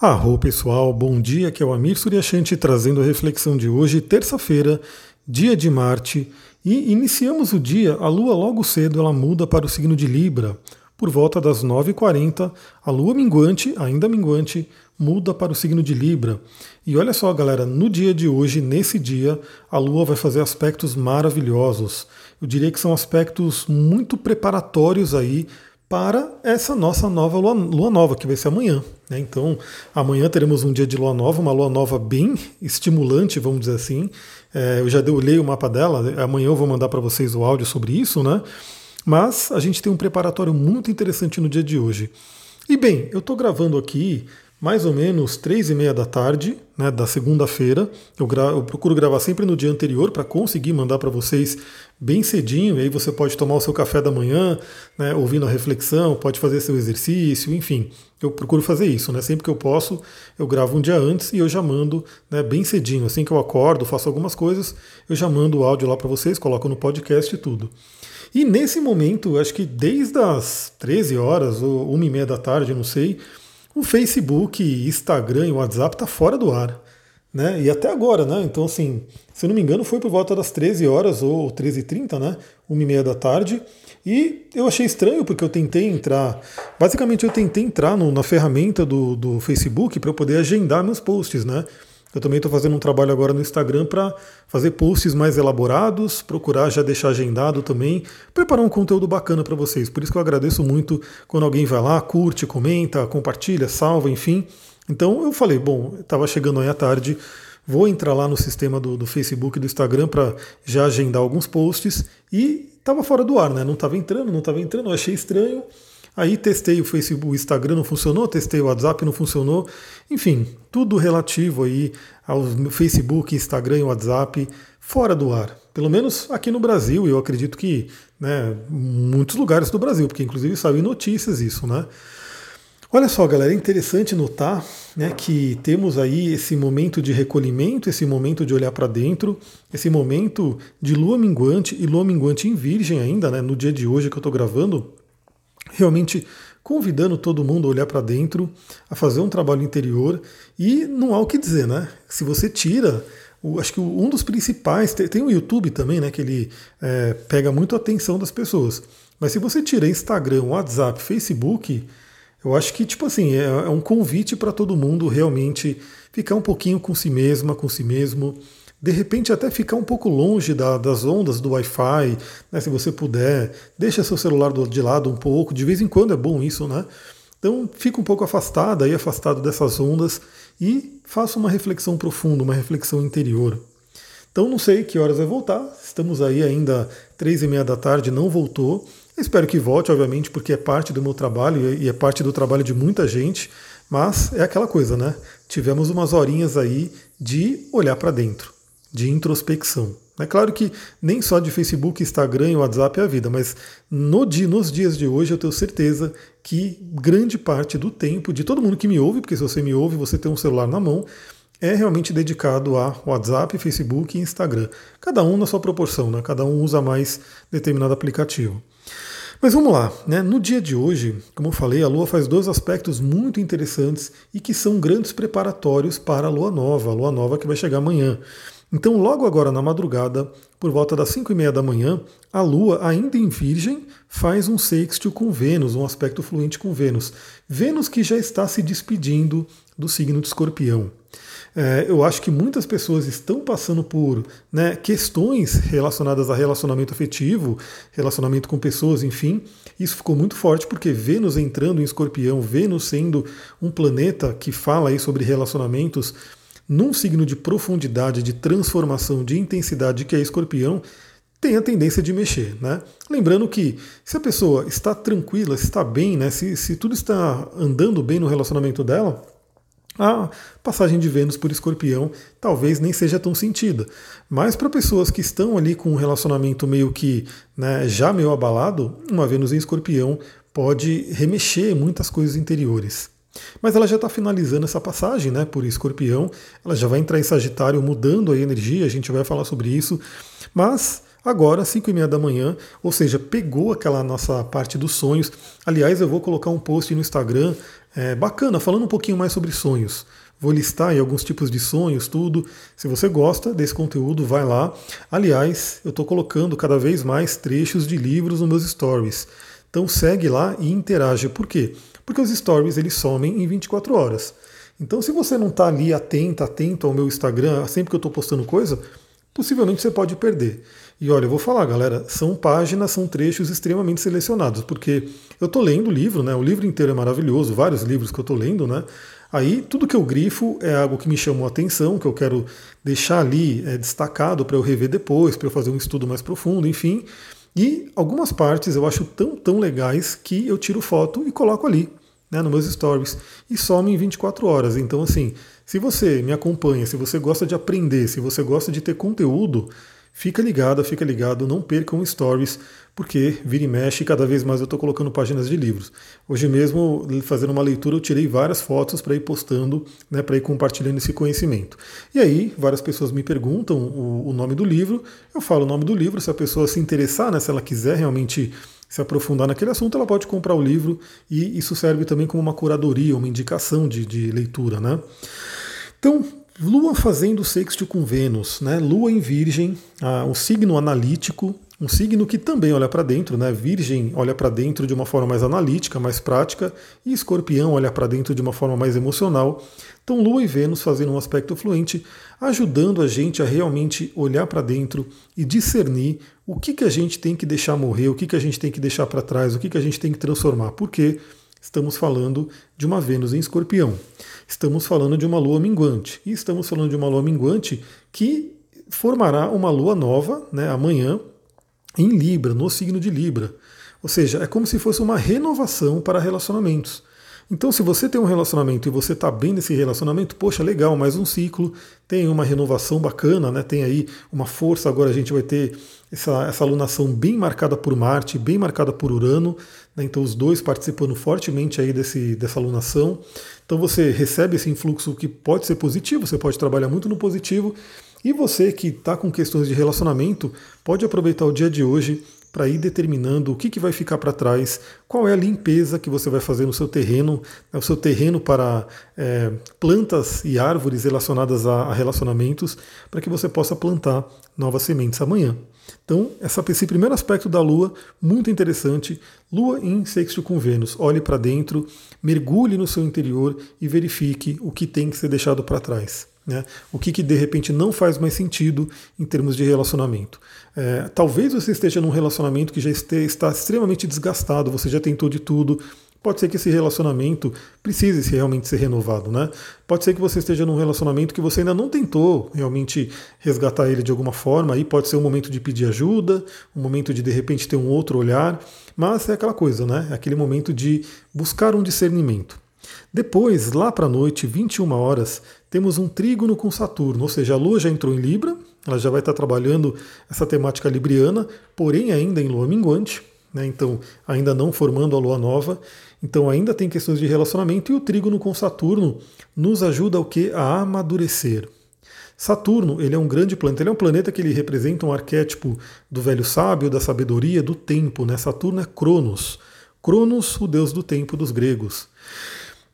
Arro pessoal, bom dia, que é o Amir Suryashanti trazendo a reflexão de hoje, terça-feira, dia de Marte, e iniciamos o dia, a Lua logo cedo ela muda para o signo de Libra. Por volta das 9h40, a Lua minguante, ainda minguante, muda para o signo de Libra. E olha só, galera, no dia de hoje, nesse dia, a Lua vai fazer aspectos maravilhosos. Eu diria que são aspectos muito preparatórios aí para essa nossa nova lua, lua nova, que vai ser amanhã. Né? Então, amanhã teremos um dia de lua nova, uma lua nova bem estimulante, vamos dizer assim. É, eu já olhei o mapa dela, amanhã eu vou mandar para vocês o áudio sobre isso, né? Mas a gente tem um preparatório muito interessante no dia de hoje. E bem, eu estou gravando aqui mais ou menos três e meia da tarde, né, da segunda-feira. Eu, eu, procuro gravar sempre no dia anterior para conseguir mandar para vocês bem cedinho. E aí você pode tomar o seu café da manhã, né, ouvindo a reflexão, pode fazer seu exercício, enfim. Eu procuro fazer isso, né? Sempre que eu posso, eu gravo um dia antes e eu já mando né, bem cedinho. Assim que eu acordo, faço algumas coisas, eu já mando o áudio lá para vocês, coloco no podcast e tudo. E nesse momento, acho que desde as 13 horas ou 1 e meia da tarde, não sei, o Facebook, Instagram e WhatsApp tá fora do ar. Né? E até agora, né? Então, assim, se eu não me engano, foi por volta das 13 horas ou 13h30, né? 1h30 da tarde. E eu achei estranho porque eu tentei entrar. Basicamente, eu tentei entrar no, na ferramenta do, do Facebook para eu poder agendar meus posts, né? Eu também estou fazendo um trabalho agora no Instagram para fazer posts mais elaborados, procurar já deixar agendado também, preparar um conteúdo bacana para vocês. Por isso que eu agradeço muito quando alguém vai lá, curte, comenta, compartilha, salva, enfim. Então eu falei, bom, estava chegando aí à tarde, vou entrar lá no sistema do, do Facebook e do Instagram para já agendar alguns posts e estava fora do ar, né? Não estava entrando, não estava entrando, eu achei estranho. Aí testei o Facebook, o Instagram não funcionou, testei o WhatsApp não funcionou. Enfim, tudo relativo aí ao Facebook, Instagram e WhatsApp fora do ar. Pelo menos aqui no Brasil, eu acredito que né, muitos lugares do Brasil, porque inclusive saiu notícias isso, né? Olha só, galera, é interessante notar né, que temos aí esse momento de recolhimento, esse momento de olhar para dentro, esse momento de lua minguante e lua minguante em virgem ainda, né, no dia de hoje que eu estou gravando, realmente convidando todo mundo a olhar para dentro, a fazer um trabalho interior e não há o que dizer, né? Se você tira, o, acho que um dos principais, tem, tem o YouTube também, né? Que ele é, pega muito a atenção das pessoas. Mas se você tira Instagram, WhatsApp, Facebook, eu acho que, tipo assim, é, é um convite para todo mundo realmente ficar um pouquinho com si mesma, com si mesmo, de repente até ficar um pouco longe da, das ondas do Wi-Fi, né, se você puder, deixa seu celular de lado um pouco, de vez em quando é bom isso, né? Então fica um pouco afastado aí, afastado dessas ondas e faça uma reflexão profunda, uma reflexão interior. Então não sei que horas vai voltar, estamos aí ainda três e meia da tarde, não voltou. espero que volte, obviamente, porque é parte do meu trabalho e é parte do trabalho de muita gente, mas é aquela coisa, né? Tivemos umas horinhas aí de olhar para dentro de introspecção. É claro que nem só de Facebook, Instagram e WhatsApp é a vida, mas no dia, nos dias de hoje eu tenho certeza que grande parte do tempo de todo mundo que me ouve, porque se você me ouve, você tem um celular na mão, é realmente dedicado a WhatsApp, Facebook e Instagram. Cada um na sua proporção, né? cada um usa mais determinado aplicativo. Mas vamos lá, né? no dia de hoje, como eu falei, a Lua faz dois aspectos muito interessantes e que são grandes preparatórios para a Lua Nova, a Lua Nova que vai chegar amanhã. Então, logo agora na madrugada, por volta das 5 e meia da manhã, a Lua, ainda em Virgem, faz um sextil com Vênus, um aspecto fluente com Vênus. Vênus que já está se despedindo do signo de Escorpião. É, eu acho que muitas pessoas estão passando por né, questões relacionadas a relacionamento afetivo, relacionamento com pessoas, enfim. Isso ficou muito forte porque Vênus entrando em Escorpião, Vênus sendo um planeta que fala aí sobre relacionamentos num signo de profundidade, de transformação, de intensidade que é escorpião, tem a tendência de mexer. Né? Lembrando que se a pessoa está tranquila, se está bem, né? se, se tudo está andando bem no relacionamento dela, a passagem de Vênus por escorpião talvez nem seja tão sentida. Mas para pessoas que estão ali com um relacionamento meio que né, já meio abalado, uma Vênus em escorpião pode remexer muitas coisas interiores. Mas ela já está finalizando essa passagem né, por escorpião, ela já vai entrar em Sagitário mudando a energia, a gente vai falar sobre isso. Mas agora, 5 e meia da manhã, ou seja, pegou aquela nossa parte dos sonhos. Aliás, eu vou colocar um post no Instagram É, bacana, falando um pouquinho mais sobre sonhos. Vou listar aí alguns tipos de sonhos, tudo. Se você gosta desse conteúdo, vai lá. Aliás, eu estou colocando cada vez mais trechos de livros nos meus stories. Então segue lá e interage. Por quê? Porque os stories eles somem em 24 horas. Então se você não está ali atento, atento ao meu Instagram, sempre que eu estou postando coisa, possivelmente você pode perder. E olha, eu vou falar, galera, são páginas, são trechos extremamente selecionados, porque eu estou lendo o livro, né? O livro inteiro é maravilhoso, vários livros que eu estou lendo, né? Aí tudo que eu grifo é algo que me chamou a atenção, que eu quero deixar ali é, destacado para eu rever depois, para eu fazer um estudo mais profundo, enfim. E algumas partes eu acho tão, tão legais que eu tiro foto e coloco ali, né, nos meus stories, e some em 24 horas. Então, assim, se você me acompanha, se você gosta de aprender, se você gosta de ter conteúdo, Fica ligado, fica ligado, não percam stories, porque vira e mexe, cada vez mais eu estou colocando páginas de livros. Hoje mesmo, fazendo uma leitura, eu tirei várias fotos para ir postando, né, para ir compartilhando esse conhecimento. E aí, várias pessoas me perguntam o, o, nome do livro, eu falo o nome do livro, se a pessoa se interessar, né, se ela quiser realmente se aprofundar naquele assunto, ela pode comprar o livro e isso serve também como uma curadoria, uma indicação de, de leitura. Né? Então, Lua fazendo sexto com Vênus, né? Lua em Virgem, ah, um signo analítico, um signo que também olha para dentro, né? Virgem olha para dentro de uma forma mais analítica, mais prática, e Escorpião olha para dentro de uma forma mais emocional. Então, Lua e Vênus fazendo um aspecto fluente, ajudando a gente a realmente olhar para dentro e discernir o que, que a gente tem que deixar morrer, o que, que a gente tem que deixar para trás, o que, que a gente tem que transformar. Porque estamos falando de uma Vênus em Escorpião. Estamos falando de uma lua minguante. E estamos falando de uma lua minguante que formará uma lua nova né, amanhã em Libra, no signo de Libra. Ou seja, é como se fosse uma renovação para relacionamentos. Então, se você tem um relacionamento e você está bem nesse relacionamento, poxa, legal, mais um ciclo, tem uma renovação bacana, né? tem aí uma força. Agora a gente vai ter essa, essa alunação bem marcada por Marte, bem marcada por Urano, né? então os dois participando fortemente aí desse, dessa alunação. Então você recebe esse influxo que pode ser positivo, você pode trabalhar muito no positivo. E você que está com questões de relacionamento, pode aproveitar o dia de hoje para ir determinando o que, que vai ficar para trás, qual é a limpeza que você vai fazer no seu terreno, né, o seu terreno para é, plantas e árvores relacionadas a, a relacionamentos, para que você possa plantar novas sementes amanhã. Então, essa, esse primeiro aspecto da Lua, muito interessante. Lua em sexto com Vênus. Olhe para dentro, mergulhe no seu interior e verifique o que tem que ser deixado para trás. Né? O que, que de repente não faz mais sentido em termos de relacionamento. É, talvez você esteja num relacionamento que já este, está extremamente desgastado, você já tentou de tudo. Pode ser que esse relacionamento precise realmente ser renovado, né? Pode ser que você esteja num relacionamento que você ainda não tentou realmente resgatar ele de alguma forma, aí pode ser um momento de pedir ajuda, um momento de de repente ter um outro olhar, mas é aquela coisa, né? É aquele momento de buscar um discernimento. Depois, lá para a noite, 21 horas, temos um trígono com Saturno, ou seja, a Lua já entrou em Libra, ela já vai estar trabalhando essa temática libriana, porém ainda em Lua minguante, né, então ainda não formando a Lua nova, então ainda tem questões de relacionamento e o trígono com Saturno nos ajuda o que? A amadurecer. Saturno, ele é um grande planeta, ele é um planeta que ele representa um arquétipo do velho sábio, da sabedoria, do tempo, né? Saturno é Cronos. Cronos, o deus do tempo dos gregos.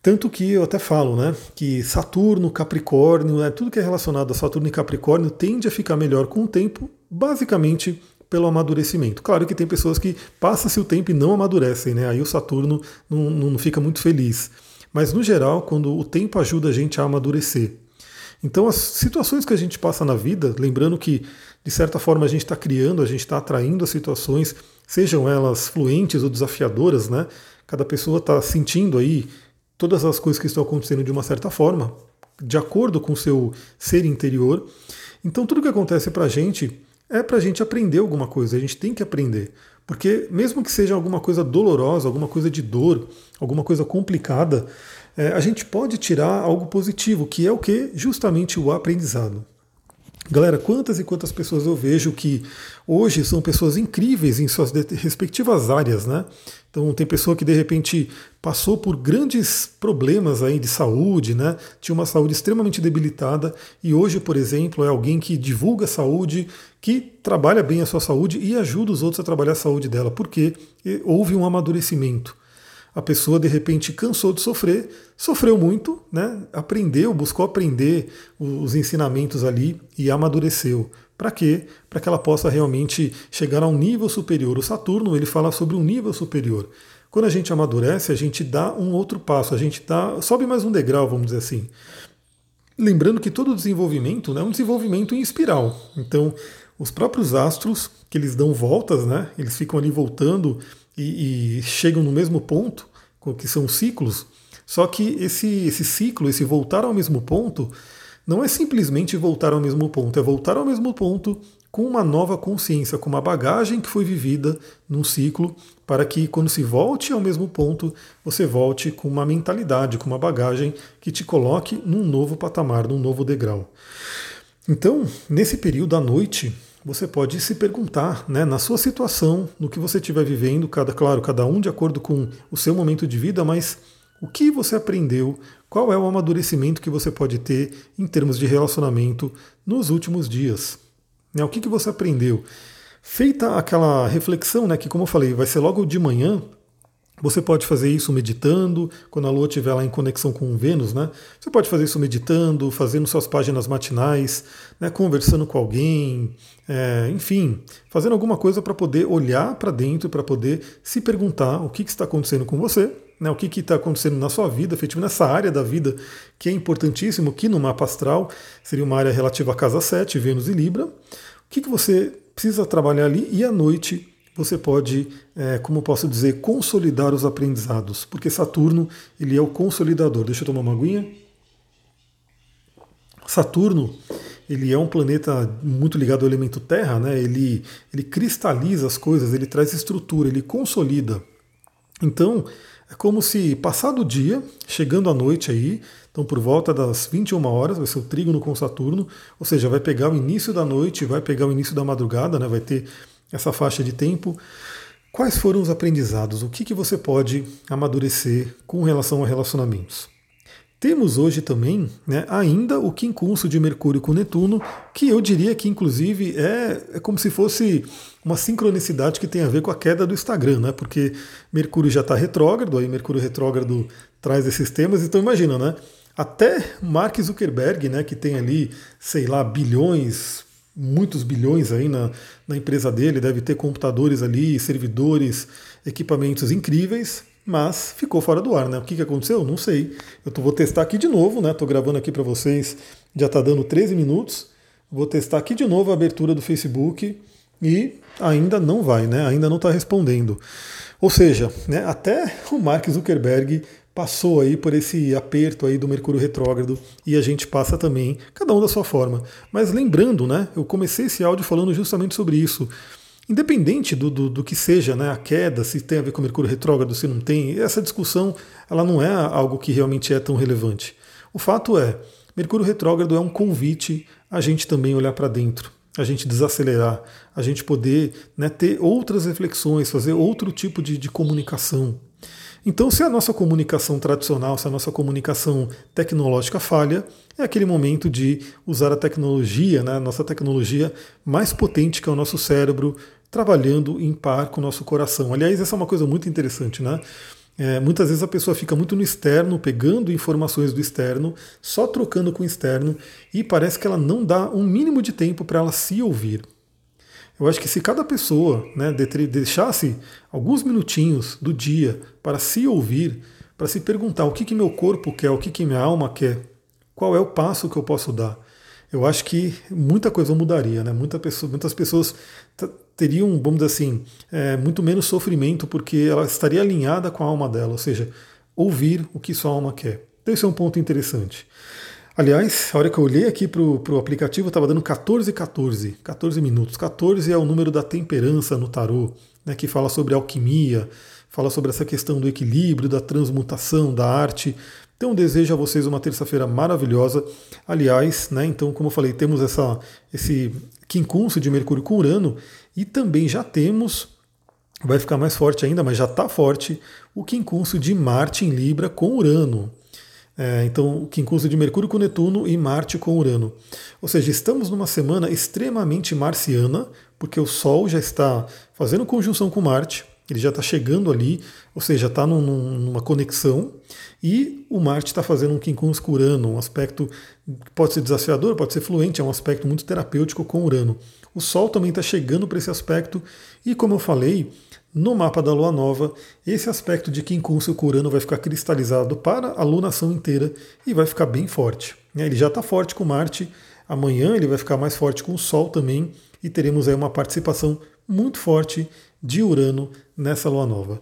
Tanto que eu até falo, né, que Saturno, Capricórnio, né, tudo que é relacionado a Saturno e Capricórnio tende a ficar melhor com o tempo, basicamente pelo amadurecimento. Claro que tem pessoas que passam-se o tempo e não amadurecem, né? Aí o Saturno não, não fica muito feliz. Mas no geral, quando o tempo ajuda a gente a amadurecer. Então as situações que a gente passa na vida, lembrando que de certa forma a gente está criando, a gente está atraindo as situações, sejam elas fluentes ou desafiadoras, né? Cada pessoa está sentindo aí todas as coisas que estão acontecendo de uma certa forma, de acordo com o seu ser interior. Então tudo que acontece para a gente é para a gente aprender alguma coisa, a gente tem que aprender. Porque mesmo que seja alguma coisa dolorosa, alguma coisa de dor, alguma coisa complicada, é, a gente pode tirar algo positivo, que é o que? Justamente o aprendizado. Galera, quantas e quantas pessoas eu vejo que hoje são pessoas incríveis em suas respectivas áreas, né? Então tem pessoa que de repente passou por grandes problemas aí de saúde, né? Tinha uma saúde extremamente debilitada e hoje, por exemplo, é alguém que divulga saúde, que trabalha bem a sua saúde e ajuda os outros a trabalhar a saúde dela, porque houve um amadurecimento. A pessoa de repente cansou de sofrer, sofreu muito, né? aprendeu, buscou aprender os ensinamentos ali e amadureceu. Para quê? Para que ela possa realmente chegar a um nível superior. O Saturno ele fala sobre um nível superior. Quando a gente amadurece, a gente dá um outro passo, a gente dá, sobe mais um degrau, vamos dizer assim. Lembrando que todo desenvolvimento né, é um desenvolvimento em espiral. Então, os próprios astros, que eles dão voltas, né, eles ficam ali voltando e, e chegam no mesmo ponto, que são ciclos. Só que esse, esse ciclo, esse voltar ao mesmo ponto, não é simplesmente voltar ao mesmo ponto, é voltar ao mesmo ponto com uma nova consciência, com uma bagagem que foi vivida num ciclo, para que quando se volte ao mesmo ponto, você volte com uma mentalidade, com uma bagagem que te coloque num novo patamar, num novo degrau. Então, nesse período à noite, você pode se perguntar, né, na sua situação, no que você estiver vivendo, cada claro, cada um de acordo com o seu momento de vida, mas o que você aprendeu, qual é o amadurecimento que você pode ter em termos de relacionamento nos últimos dias. Né, o que, que você aprendeu? Feita aquela reflexão, né, que como eu falei, vai ser logo de manhã, você pode fazer isso meditando, quando a Lua estiver lá em conexão com Vênus, né? Você pode fazer isso meditando, fazendo suas páginas matinais, né? conversando com alguém, é, enfim, fazendo alguma coisa para poder olhar para dentro, para poder se perguntar o que, que está acontecendo com você, né? o que está acontecendo na sua vida, efetivo nessa área da vida que é importantíssimo, que no mapa astral seria uma área relativa à casa 7, Vênus e Libra. O que, que você precisa trabalhar ali e à noite você pode, é, como posso dizer, consolidar os aprendizados, porque Saturno ele é o consolidador. Deixa eu tomar uma aguinha. Saturno ele é um planeta muito ligado ao elemento Terra, né? ele, ele cristaliza as coisas, ele traz estrutura, ele consolida. Então, é como se passado o dia, chegando à noite aí, então por volta das 21 horas, vai ser o trígono com Saturno, ou seja, vai pegar o início da noite, vai pegar o início da madrugada, né? vai ter essa faixa de tempo. Quais foram os aprendizados? O que, que você pode amadurecer com relação a relacionamentos? Temos hoje também né, ainda o quincunço de Mercúrio com Netuno, que eu diria que inclusive é, é como se fosse uma sincronicidade que tem a ver com a queda do Instagram, né? Porque Mercúrio já está retrógrado, aí Mercúrio retrógrado traz esses temas, então imagina, né? Até Mark Zuckerberg, né, que tem ali, sei lá, bilhões, muitos bilhões aí na, na empresa dele, deve ter computadores ali, servidores, equipamentos incríveis, mas ficou fora do ar, né? O que, que aconteceu? Não sei. Eu tô, vou testar aqui de novo, né? Tô gravando aqui para vocês, já está dando 13 minutos. Vou testar aqui de novo a abertura do Facebook e ainda não vai, né? Ainda não está respondendo. Ou seja, né, até o Mark Zuckerberg passou aí por esse aperto aí do Mercúrio retrógrado e a gente passa também, cada um da sua forma. Mas lembrando, né, eu comecei esse áudio falando justamente sobre isso. Independente do, do, do, que seja né, a queda, se tem a ver com Mercúrio retrógrado, se não tem, essa discussão ela não é algo que realmente é tão relevante. O fato é, Mercúrio retrógrado é um convite a gente também olhar para dentro, a gente desacelerar, a gente poder né, ter outras reflexões, fazer outro tipo de, de comunicação. Então, se a nossa comunicação tradicional, se a nossa comunicação tecnológica falha, é aquele momento de usar a tecnologia, né, a nossa tecnologia mais potente que é o nosso cérebro, trabalhando em par com o nosso coração. Aliás, essa é uma coisa muito interessante, né? É, muitas vezes a pessoa fica muito no externo, pegando informações do externo, só trocando com o externo, e parece que ela não dá um mínimo de tempo para ela se ouvir. Eu acho que se cada pessoa né, deixasse alguns minutinhos do dia para se ouvir, para se perguntar o que, que meu corpo quer, o que, que minha alma quer, qual é o passo que eu posso dar, eu acho que muita coisa mudaria, né? Muita pessoa, muitas pessoas teriam, vamos dizer assim, é, muito menos sofrimento porque ela estaria alinhada com a alma dela, ou seja, ouvir o que sua alma quer. Então, esse é um ponto interessante. Aliás, a hora que eu olhei aqui para o aplicativo, estava dando 14, 14, 14 minutos. 14 é o número da temperança no tarô, né, que fala sobre alquimia, fala sobre essa questão do equilíbrio, da transmutação, da arte. Então desejo a vocês uma terça-feira maravilhosa. Aliás, né, então, como eu falei, temos essa, esse quincunço de Mercúrio com Urano e também já temos, vai ficar mais forte ainda, mas já está forte, o quincunço de Marte em Libra com Urano. É, então, quincunço de Mercúrio com Netuno e Marte com Urano. Ou seja, estamos numa semana extremamente marciana, porque o Sol já está fazendo conjunção com Marte. ele já está chegando ali, ou seja, está num, numa conexão, e o Marte está fazendo um quincunx com Urano, um aspecto que pode ser desafiador, pode ser fluente, é um aspecto muito terapêutico com Urano. O Sol também está chegando para esse aspecto, e como eu falei, no mapa da Lua Nova, esse aspecto de quincunx com Urano vai ficar cristalizado para a lunação inteira e vai ficar bem forte. Ele já está forte com Marte, amanhã ele vai ficar mais forte com o Sol também, e teremos aí uma participação muito forte de Urano nessa lua nova.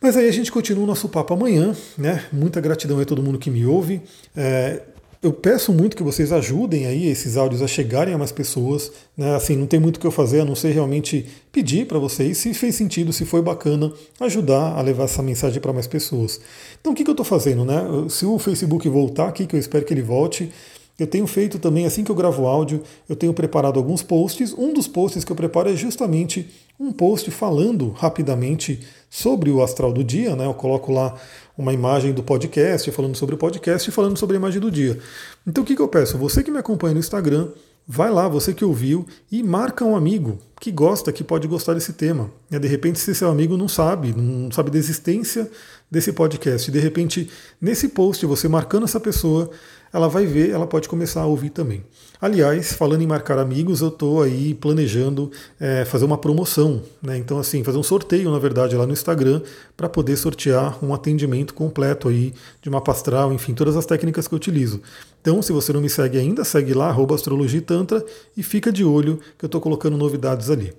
Mas aí a gente continua o nosso papo amanhã, né? Muita gratidão a todo mundo que me ouve. É, eu peço muito que vocês ajudem aí esses áudios a chegarem a mais pessoas. Né? Assim, não tem muito o que eu fazer a não ser realmente pedir para vocês, se fez sentido, se foi bacana, ajudar a levar essa mensagem para mais pessoas. Então o que, que eu estou fazendo? Né? Se o Facebook voltar aqui, que eu espero que ele volte, eu tenho feito também, assim que eu gravo áudio, eu tenho preparado alguns posts. Um dos posts que eu preparo é justamente um post falando rapidamente sobre o astral do dia. Né? Eu coloco lá uma imagem do podcast, falando sobre o podcast e falando sobre a imagem do dia. Então o que, que eu peço? Você que me acompanha no Instagram, vai lá, você que ouviu, e marca um amigo que gosta, que pode gostar desse tema. De repente, se seu amigo não sabe, não sabe da existência desse podcast, de repente, nesse post, você marcando essa pessoa, ela vai ver, ela pode começar a ouvir também. Aliás, falando em marcar amigos, eu estou aí planejando é, fazer uma promoção, né? Então, assim, fazer um sorteio, na verdade, lá no Instagram, para poder sortear um atendimento completo aí de uma pastral, enfim, todas as técnicas que eu utilizo. Então, se você não me segue ainda, segue lá, astrologia tantra, e fica de olho que eu estou colocando novidades ali.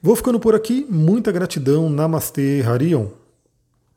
Vou ficando por aqui, muita gratidão, Namastê, Harion.